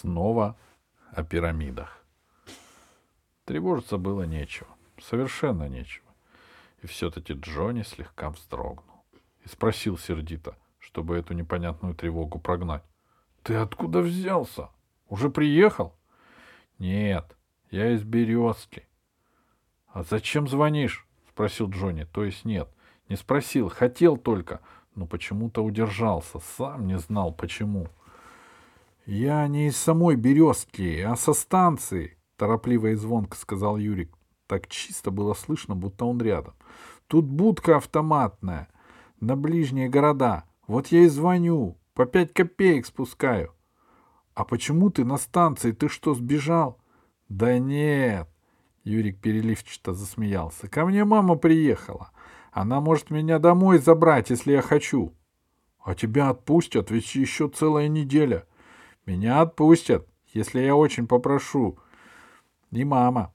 Снова о пирамидах. Тревожиться было нечего. Совершенно нечего. И все-таки Джонни слегка вздрогнул. И спросил сердито, чтобы эту непонятную тревогу прогнать. — Ты откуда взялся? Уже приехал? — Нет, я из Березки. — А зачем звонишь? — спросил Джонни. — То есть нет, не спросил, хотел только, но почему-то удержался, сам не знал почему. — Я не из самой Березки, а со станции, — торопливо и звонко сказал Юрик. Так чисто было слышно, будто он рядом. Тут будка автоматная, на ближние города. Вот я и звоню, по пять копеек спускаю. А почему ты на станции? Ты что, сбежал? Да нет. Юрик переливчато засмеялся. Ко мне мама приехала. Она может меня домой забрать, если я хочу. А тебя отпустят, ведь еще целая неделя. Меня отпустят, если я очень попрошу. И мама.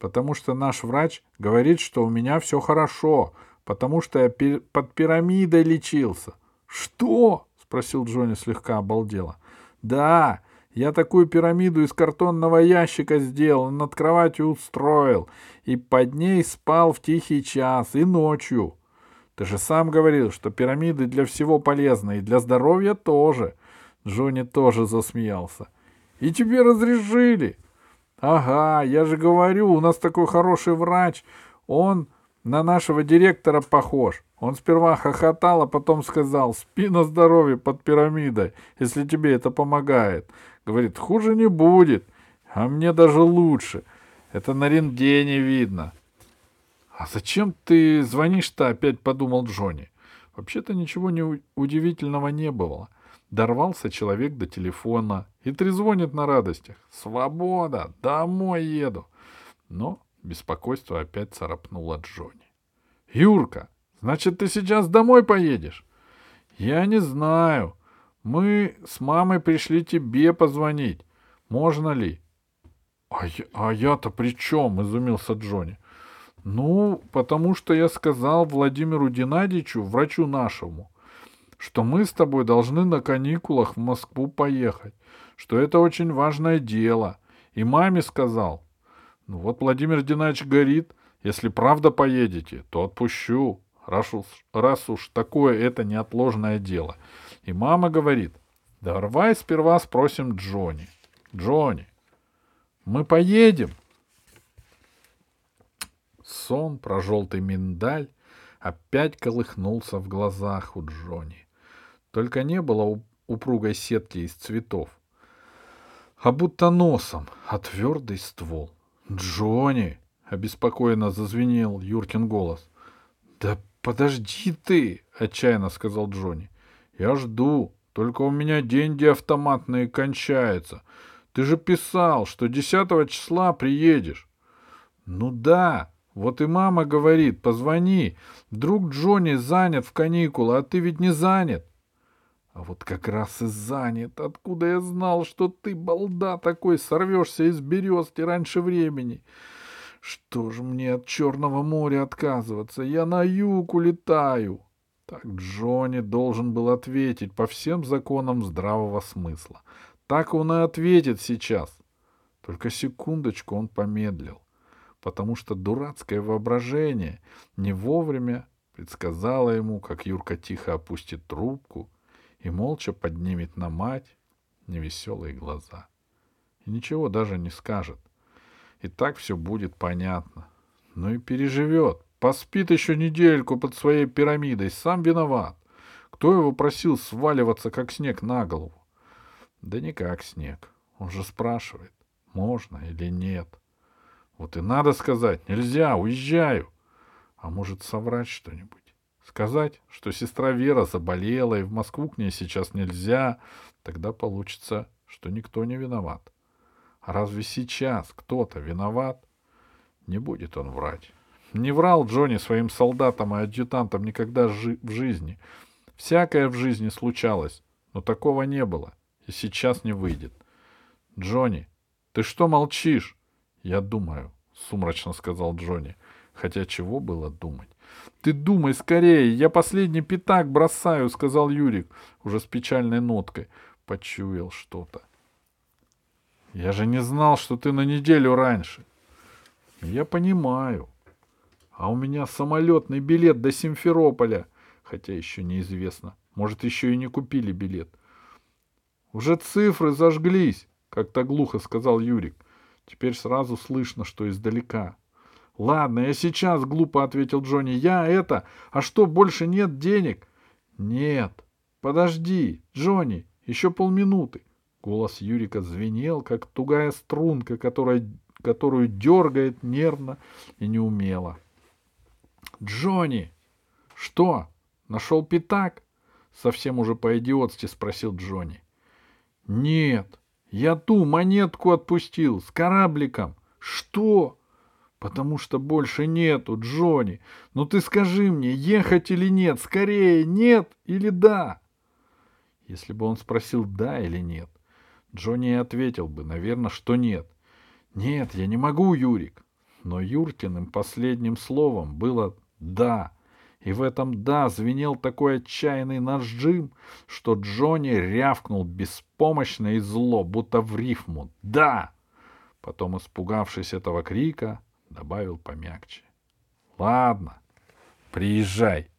Потому что наш врач говорит, что у меня все хорошо, потому что я пи- под пирамидой лечился. Что? спросил Джонни слегка обалдело. Да, я такую пирамиду из картонного ящика сделал, над кроватью устроил, и под ней спал в тихий час, и ночью. Ты же сам говорил, что пирамиды для всего полезны, и для здоровья тоже. Джонни тоже засмеялся. И тебе разрешили. Ага, я же говорю, у нас такой хороший врач. Он на нашего директора похож. Он сперва хохотал, а потом сказал, спи на здоровье под пирамидой, если тебе это помогает. Говорит, хуже не будет, а мне даже лучше. Это на рентгене видно. А зачем ты звонишь-то, опять подумал Джонни. Вообще-то ничего не удивительного не было. Дорвался человек до телефона и трезвонит на радостях. Свобода! Домой еду! Но беспокойство опять царапнуло Джонни. Юрка, значит, ты сейчас домой поедешь? Я не знаю. Мы с мамой пришли тебе позвонить. Можно ли? А, я, а я-то при чем? Изумился Джонни. Ну, потому что я сказал Владимиру Геннадьевичу, врачу нашему, что мы с тобой должны на каникулах в Москву поехать, что это очень важное дело. И маме сказал. Ну вот Владимир Геннадьевич говорит, если правда поедете, то отпущу, раз уж, раз уж такое это неотложное дело. И мама говорит, давай сперва спросим Джонни. Джонни, мы поедем? Сон про желтый миндаль опять колыхнулся в глазах у Джонни. Только не было упругой сетки из цветов, а будто носом, а твердый ствол. «Джонни!» — обеспокоенно зазвенел Юркин голос. «Да подожди ты!» — отчаянно сказал Джонни. «Я жду, только у меня деньги автоматные кончаются. Ты же писал, что десятого числа приедешь». «Ну да, вот и мама говорит, позвони. Друг Джонни занят в каникулы, а ты ведь не занят. А вот как раз и занят. Откуда я знал, что ты, балда такой, сорвешься из березки раньше времени? Что ж мне от Черного моря отказываться? Я на юг улетаю. Так Джонни должен был ответить по всем законам здравого смысла. Так он и ответит сейчас. Только секундочку он помедлил, потому что дурацкое воображение не вовремя предсказало ему, как Юрка тихо опустит трубку — и молча поднимет на мать невеселые глаза. И ничего даже не скажет. И так все будет понятно. Ну и переживет. Поспит еще недельку под своей пирамидой. Сам виноват. Кто его просил сваливаться, как снег на голову? Да не как снег. Он же спрашивает, можно или нет. Вот и надо сказать, нельзя, уезжаю. А может соврать что-нибудь? Сказать, что сестра Вера заболела и в Москву к ней сейчас нельзя, тогда получится, что никто не виноват. А разве сейчас кто-то виноват? Не будет он врать. Не врал Джонни своим солдатам и адъютантам никогда жи- в жизни. Всякое в жизни случалось, но такого не было и сейчас не выйдет. Джонни, ты что молчишь? Я думаю, сумрачно сказал Джонни, хотя чего было думать? Ты думай скорее, я последний пятак бросаю, сказал Юрик, уже с печальной ноткой. Почуял что-то. Я же не знал, что ты на неделю раньше. Я понимаю. А у меня самолетный билет до Симферополя. Хотя еще неизвестно. Может, еще и не купили билет. Уже цифры зажглись, как-то глухо сказал Юрик. Теперь сразу слышно, что издалека. Ладно, я сейчас, глупо ответил Джонни. Я это... А что, больше нет денег? Нет. Подожди, Джонни, еще полминуты. Голос Юрика звенел, как тугая струнка, которая, которую дергает нервно и неумело. «Джонни!» «Что? Нашел пятак?» Совсем уже по-идиотски спросил Джонни. «Нет, я ту монетку отпустил с корабликом». «Что?» «Потому что больше нету, Джонни. Ну ты скажи мне, ехать или нет? Скорее, нет или да?» Если бы он спросил «да» или «нет», Джонни ответил бы, наверное, что нет. «Нет, я не могу, Юрик». Но Юркиным последним словом было «да». И в этом «да» звенел такой отчаянный нажим, что Джонни рявкнул беспомощно и зло, будто в рифму «да». Потом, испугавшись этого крика, добавил помягче. «Ладно, приезжай».